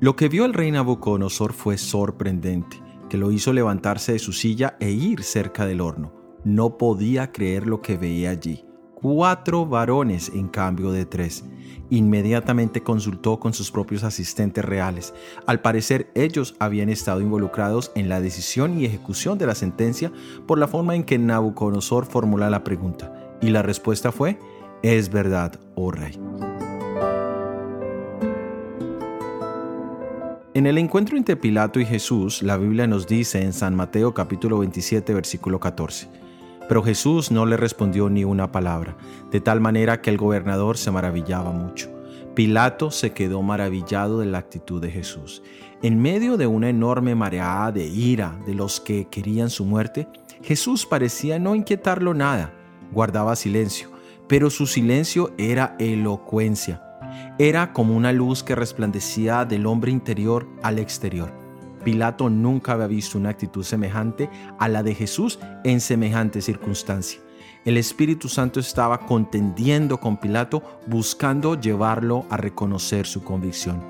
Lo que vio el rey Nabucodonosor fue sorprendente, que lo hizo levantarse de su silla e ir cerca del horno. No podía creer lo que veía allí. Cuatro varones en cambio de tres. Inmediatamente consultó con sus propios asistentes reales. Al parecer ellos habían estado involucrados en la decisión y ejecución de la sentencia por la forma en que Nabucodonosor formula la pregunta. Y la respuesta fue, es verdad, oh rey. En el encuentro entre Pilato y Jesús, la Biblia nos dice en San Mateo capítulo 27 versículo 14, pero Jesús no le respondió ni una palabra, de tal manera que el gobernador se maravillaba mucho. Pilato se quedó maravillado de la actitud de Jesús. En medio de una enorme mareada de ira de los que querían su muerte, Jesús parecía no inquietarlo nada, guardaba silencio, pero su silencio era elocuencia era como una luz que resplandecía del hombre interior al exterior. Pilato nunca había visto una actitud semejante a la de Jesús en semejante circunstancia. El Espíritu Santo estaba contendiendo con Pilato, buscando llevarlo a reconocer su convicción.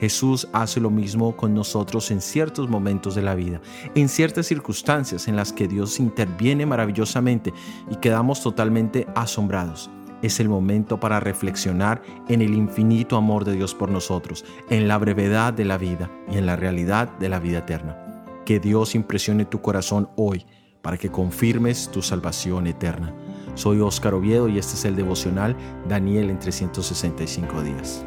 Jesús hace lo mismo con nosotros en ciertos momentos de la vida, en ciertas circunstancias en las que Dios interviene maravillosamente y quedamos totalmente asombrados es el momento para reflexionar en el infinito amor de Dios por nosotros, en la brevedad de la vida y en la realidad de la vida eterna. Que Dios impresione tu corazón hoy para que confirmes tu salvación eterna. Soy Óscar Oviedo y este es el devocional Daniel en 365 días.